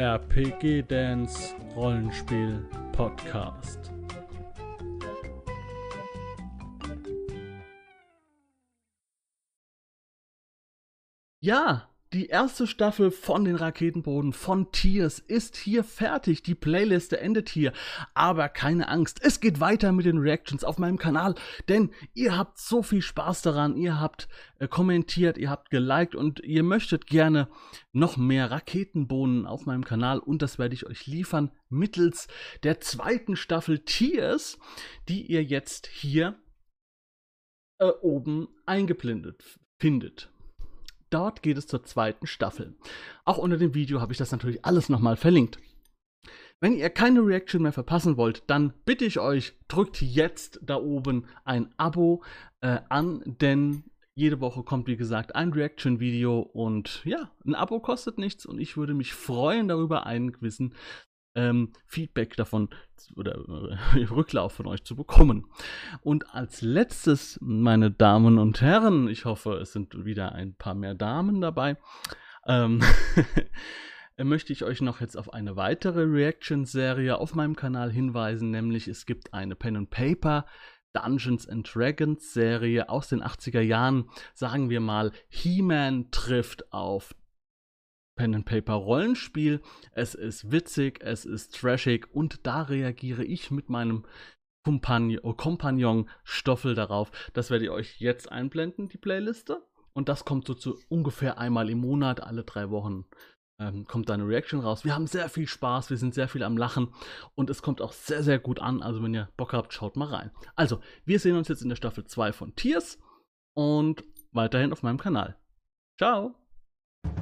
RPG Dance Rollenspiel Podcast. Ja, die erste Staffel von den Raketenboden von Tiers ist hier fertig. Die Playliste endet hier. Aber keine Angst, es geht weiter mit den Reactions auf meinem Kanal, denn ihr habt so viel Spaß daran. Ihr habt äh, kommentiert, ihr habt geliked und ihr möchtet gerne noch mehr Raketenbohnen auf meinem Kanal und das werde ich euch liefern mittels der zweiten Staffel Tiers, die ihr jetzt hier äh, oben eingeblendet findet. Dort geht es zur zweiten Staffel. Auch unter dem Video habe ich das natürlich alles nochmal verlinkt. Wenn ihr keine Reaction mehr verpassen wollt, dann bitte ich euch, drückt jetzt da oben ein Abo äh, an, denn jede Woche kommt, wie gesagt, ein Reaction-Video und ja, ein Abo kostet nichts und ich würde mich freuen, darüber einen gewissen ähm, Feedback davon oder äh, Rücklauf von euch zu bekommen. Und als letztes, meine Damen und Herren, ich hoffe, es sind wieder ein paar mehr Damen dabei, ähm, möchte ich euch noch jetzt auf eine weitere Reaction-Serie auf meinem Kanal hinweisen, nämlich es gibt eine Pen and Paper Dungeons and Dragons Serie aus den 80er Jahren, sagen wir mal, He-Man trifft auf Pen and Paper Rollenspiel. Es ist witzig, es ist trashig und da reagiere ich mit meinem Kompagnon, oh, Kompagnon Stoffel darauf. Das werde ich euch jetzt einblenden, die Playliste. Und das kommt so zu ungefähr einmal im Monat, alle drei Wochen ähm, kommt da eine Reaction raus. Wir haben sehr viel Spaß, wir sind sehr viel am Lachen und es kommt auch sehr, sehr gut an. Also wenn ihr Bock habt, schaut mal rein. Also, wir sehen uns jetzt in der Staffel 2 von Tears und weiterhin auf meinem Kanal. Ciao!